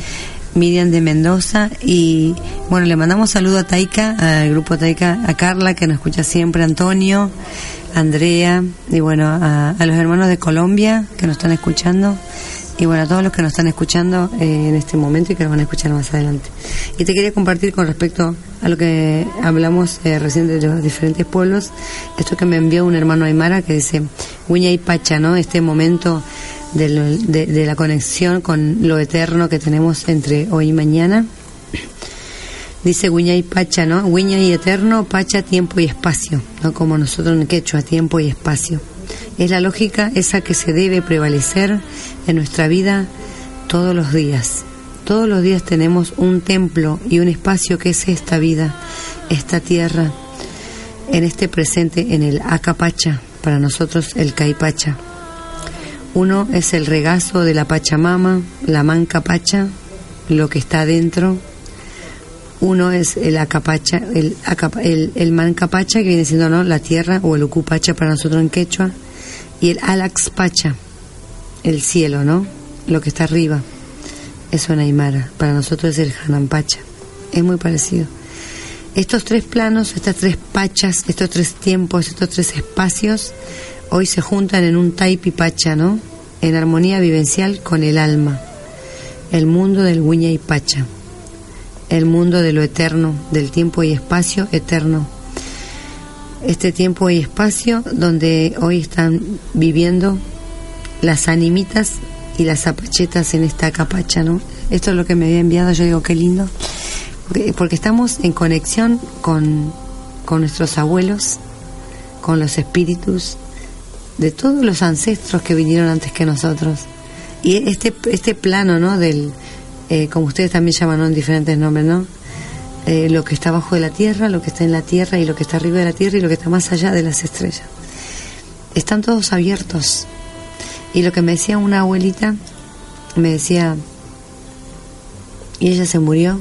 Miriam de Mendoza y bueno, le mandamos saludo a Taika, al grupo Taika, a Carla que nos escucha siempre, Antonio, Andrea y bueno, a, los hermanos de Colombia que nos están escuchando y bueno, a todos los que nos están escuchando eh, en este momento y que nos van a escuchar más adelante. Y te quería compartir con respecto a lo que hablamos eh, recién de los diferentes pueblos, esto que me envió un hermano Aymara que dice, Huña y Pacha, ¿no? Este momento de, la conexión con lo eterno que tenemos entre hoy y mañana. Dice Guiña y Pacha, ¿no? Guiña y eterno, Pacha, tiempo y espacio, ¿no? Como nosotros en quechua, tiempo y espacio. Es la lógica esa que se debe prevalecer en nuestra vida todos los días. Todos los días tenemos un templo y un espacio que es esta vida, esta tierra, en este presente, en el Acapacha, para nosotros el Caipacha. Uno es el regazo de la Pachamama, la manca pacha, lo que está adentro. Uno es el acapacha, el, el, el mancapacha, que viene siendo ¿no? la tierra, o el ucupacha para nosotros en quechua. Y el alaxpacha, el cielo, ¿no? Lo que está arriba. Eso en Aymara. Para nosotros es el hanampacha. Es muy parecido. Estos tres planos, estas tres pachas, estos tres tiempos, estos tres espacios hoy se juntan en un taipipacha, ¿no? En armonía vivencial con el alma, el mundo del Huña y Pacha, el mundo de lo eterno, del tiempo y espacio eterno. Este tiempo y espacio donde hoy están viviendo las animitas y las zapachetas en esta capacha, ¿no? Esto es lo que me había enviado, yo digo, qué lindo, porque estamos en conexión con, con nuestros abuelos, con los espíritus de todos los ancestros que vinieron antes que nosotros. Y este, este plano, ¿no? Del, eh, como ustedes también llaman. En diferentes nombres, ¿no? Eh, lo que está abajo de la tierra, lo que está en la tierra y lo que está arriba de la tierra y lo que está más allá de las estrellas. Están todos abiertos. Y lo que me decía una abuelita, me decía, y ella se murió,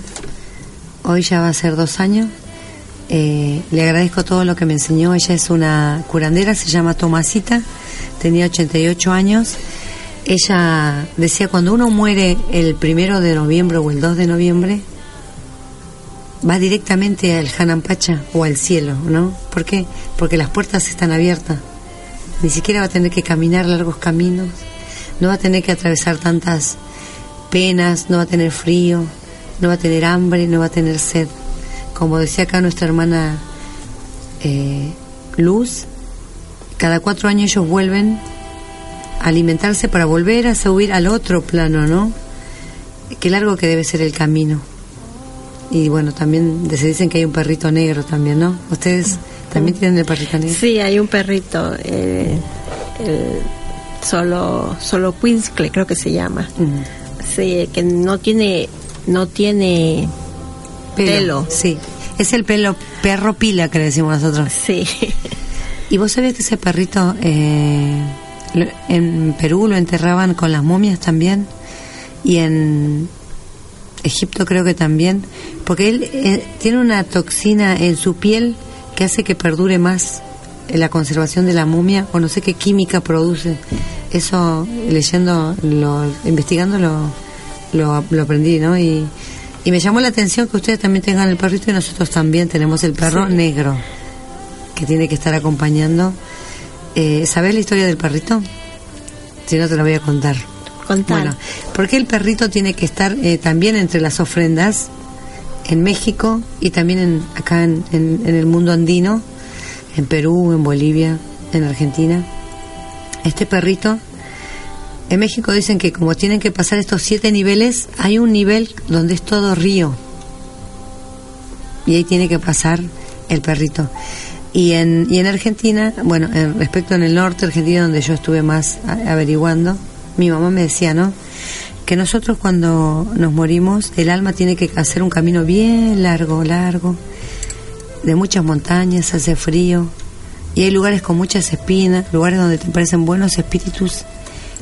hoy ya va a ser dos años, eh, le agradezco todo lo que me enseñó, ella es una curandera, se llama Tomasita, tenía 88 años, ella decía, cuando uno muere el primero de noviembre o el 2 de noviembre, va directamente al Hanampacha o al cielo, ¿no? ¿Por qué? Porque las puertas están abiertas. Ni siquiera va a tener que caminar largos caminos, no va a tener que atravesar tantas penas, no va a tener frío, no va a tener hambre, no va a tener sed. Como decía acá nuestra hermana eh, Luz, cada cuatro años ellos vuelven alimentarse para volver a subir al otro plano, ¿no? Qué largo que debe ser el camino. Y bueno, también se dicen que hay un perrito negro también, ¿no? ¿Ustedes también tienen el perrito negro? Sí, hay un perrito, eh, el solo, solo creo que se llama. Sí, que no tiene, no tiene pelo. Sí, es el pelo perro pila que le decimos nosotros. Sí. ¿Y vos sabés que ese perrito eh, en Perú lo enterraban con las momias también? Y en Egipto creo que también, porque él eh, tiene una toxina en su piel que hace que perdure más la conservación de la momia o no sé qué química produce. Eso leyendo, lo, investigando lo, lo, lo aprendí, ¿no? Y, y me llamó la atención que ustedes también tengan el perrito y nosotros también tenemos el perro Sí. negro que tiene que estar acompañando. Eh, ¿Sabés la historia del perrito? Si no, te la voy a contar. Contar. Bueno, porque el perrito tiene que estar eh, también entre las ofrendas en México y también en, acá en, en- en el mundo andino, en Perú, en Bolivia, en Argentina. Este perrito, en México dicen que como tienen que pasar estos siete niveles, hay un nivel donde es todo río. Y ahí tiene que pasar el perrito. Y en, y en Argentina, bueno, en, respecto en el norte Argentina, donde yo estuve más a- averiguando, mi mamá me decía, ¿no? Que nosotros cuando nos morimos, el alma tiene que hacer un camino bien largo, largo, de muchas montañas, hace frío, y hay lugares con muchas espinas, lugares donde te parecen buenos espíritus,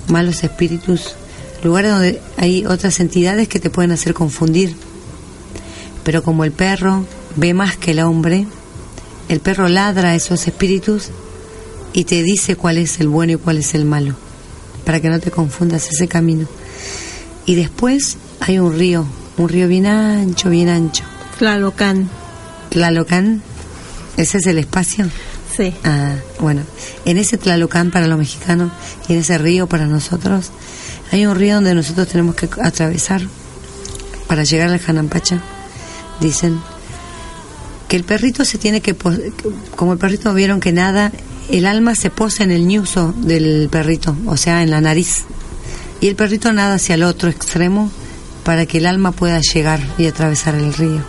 malos espíritus, lugares donde hay otras entidades que te pueden hacer confundir. Pero como el perro ve más que el hombre, el perro ladra a esos espíritus y te dice cuál es el bueno y cuál es el malo, para que no te confundas ese camino. Y después hay un río, un río bien ancho, bien ancho. Tlalocan. Tlalocan, ese es el espacio. Sí. Ah, bueno, en ese Tlalocan para los mexicanos y en ese río para nosotros, hay un río donde nosotros tenemos que atravesar para llegar al Janampacha. Dicen que el perrito se tiene que, como el perrito vieron que nada, el alma se posa en el ñuso del perrito, o sea, en la nariz. Y el perrito nada hacia el otro extremo para que el alma pueda llegar y atravesar el río.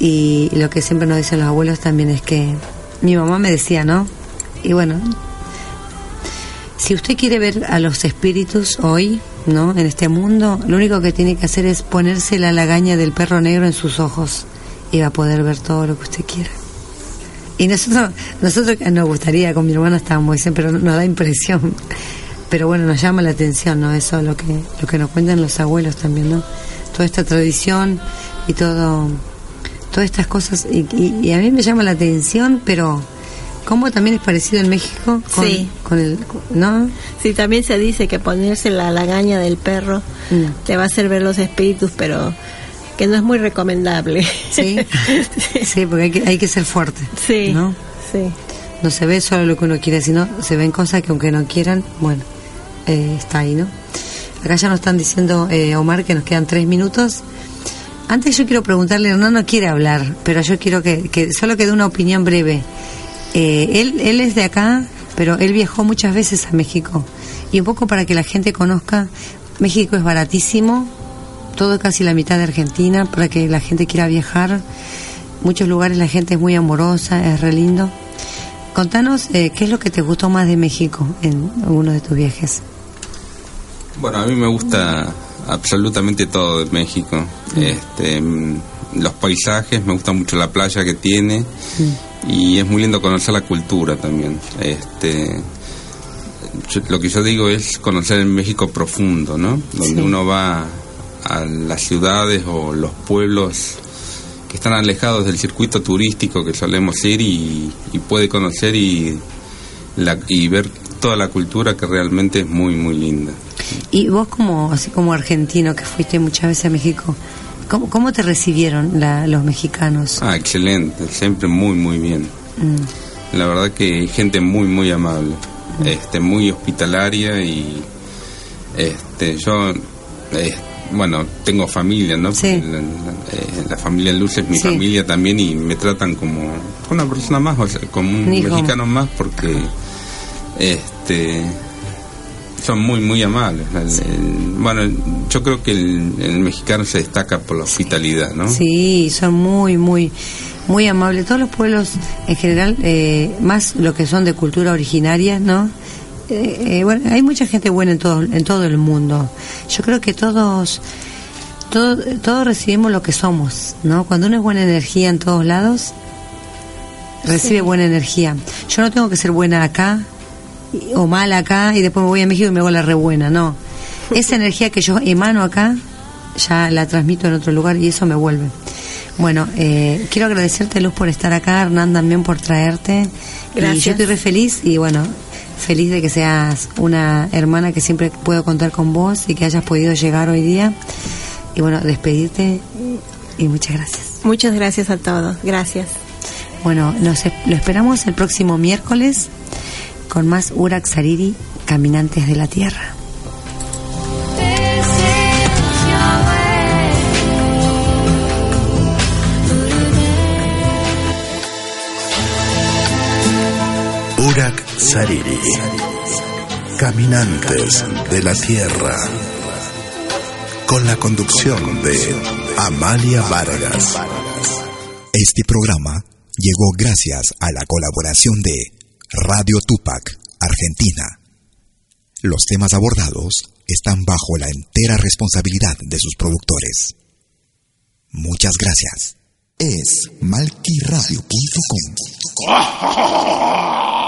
Y lo que siempre nos dicen los abuelos también es que mi mamá me decía, ¿no? Y bueno, si usted quiere ver a los espíritus hoy, ¿no? En este mundo, lo único que tiene que hacer es ponerse la lagaña del perro negro en sus ojos y va a poder ver todo lo que usted quiera. Y nosotros, nosotros nos gustaría, con mi hermana estábamos pero nos da impresión. Pero bueno, nos llama la atención, ¿no? Eso lo que, lo que nos cuentan los abuelos también, ¿no? Toda esta tradición y todo, todas estas cosas. Y, y- y a mí me llama la atención, pero ¿cómo también es parecido en México? Con, Sí. Con el, ¿no? Sí, también se dice que ponerse la lagaña del perro Mm. te va a hacer ver los espíritus, pero que no es muy recomendable. Sí, sí, porque hay que, hay que ser fuerte. Sí. ¿no? Sí. No se ve solo lo que uno quiere, sino se ven cosas que aunque no quieran, bueno, eh, está ahí, ¿no? Acá ya nos están diciendo, eh, Omar, que nos quedan tres minutos. Antes yo quiero preguntarle, Hernán no quiere hablar, pero yo quiero que, que solo que dé una opinión breve. Eh, él, él es de acá, pero él viajó muchas veces a México. Y un poco para que la gente conozca, México es baratísimo, todo casi la mitad de Argentina, para que la gente quiera viajar. Muchos lugares la gente es muy amorosa, es re lindo. contanos eh, qué es lo que te gustó más de México en uno de tus viajes. Bueno, a mí me gusta absolutamente todo de México. Este, mm, los paisajes, me gusta mucho la playa que tiene y es muy lindo conocer la cultura también. Este, yo- lo que yo digo es conocer el México profundo, ¿no? Donde Sí. uno va a las ciudades o los pueblos que están alejados del circuito turístico que solemos ir y, y puede conocer y, la, y ver toda la cultura que realmente es muy, muy linda. Y vos como así como argentino que fuiste muchas veces a México, ¿cómo, cómo te recibieron la- los mexicanos? Ah, excelente, siempre muy, muy bien. Mm, La verdad que hay gente muy, muy amable, este, muy hospitalaria y este, yo, eh, bueno, tengo familia, ¿no? Sí. La, eh, la familia Luz es mi Sí. familia también y me tratan como una persona más, o sea, como un hijo. mexicano más porque, este, son muy, muy amables. El- bueno, yo creo que el, el mexicano se destaca por la hospitalidad, ¿no? Sí, son muy, muy, muy amables. Todos los pueblos en general, eh, más lo que son de cultura originaria, ¿no? Eh, eh, bueno, hay mucha gente buena en todo, en todo el mundo. Yo creo que todos, todos, todos recibimos lo que somos, ¿no? Cuando uno es buena energía en todos lados, recibe buena energía. Yo no tengo que ser buena acá y- o mala acá y después me voy a México y me hago la re buena, no. Esa energía que yo emano acá, ya la transmito en otro lugar y eso me vuelve. Bueno, eh, quiero agradecerte, Luz, por estar acá, Hernán también por traerte. Y Gracias. yo estoy re feliz y bueno, feliz de que seas una hermana que siempre puedo contar con vos y que hayas podido llegar hoy día. Y bueno, despedirte y muchas gracias. Muchas gracias a todos. Gracias. Bueno, nos, es- lo esperamos el próximo miércoles con más Urak Sariri, Caminantes de la Tierra. Sariri. Caminantes de la Tierra. Con la conducción de Amalia Vargas. Este programa llegó gracias a la colaboración de Radio Tupac, Argentina. Los temas abordados están bajo la entera responsabilidad de sus productores. Muchas gracias. Es malquiradio.com.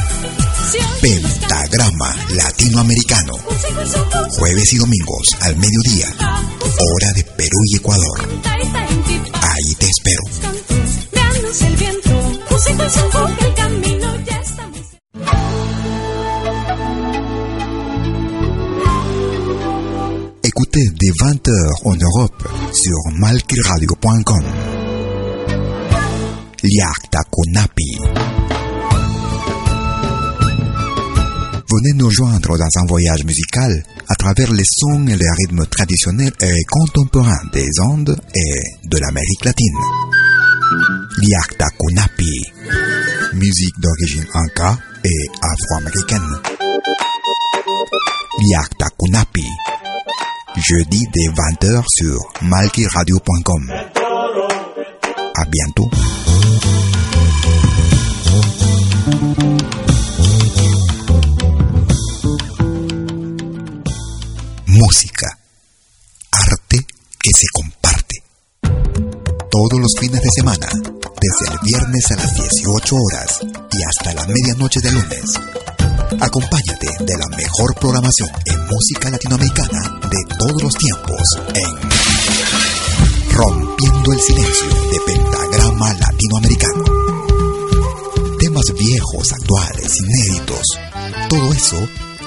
Pentagrama Latinoamericano. Jueves y domingos al mediodía. Hora de Perú y Ecuador. Ahí te espero. Écoutez dès 20h en Europe sur malquiradio.com. Liakta Kunapi. Venez nous joindre dans un voyage musical à travers les sons et les rythmes traditionnels et contemporains des Andes et de l'Amérique latine. Liakta Kunapi. Musique d'origine inca et afro-américaine. Liakta Kunapi. Jeudi dès 20h sur malquiradio.com. À bientôt. Música. Arte que se comparte. Todos los fines de semana, desde el viernes a las 18 horas y hasta la medianoche de lunes. Acompáñate de la mejor programación en música latinoamericana de todos los tiempos en Rompiendo el Silencio de Pentagrama Latinoamericano. Temas viejos, actuales, inéditos. Todo eso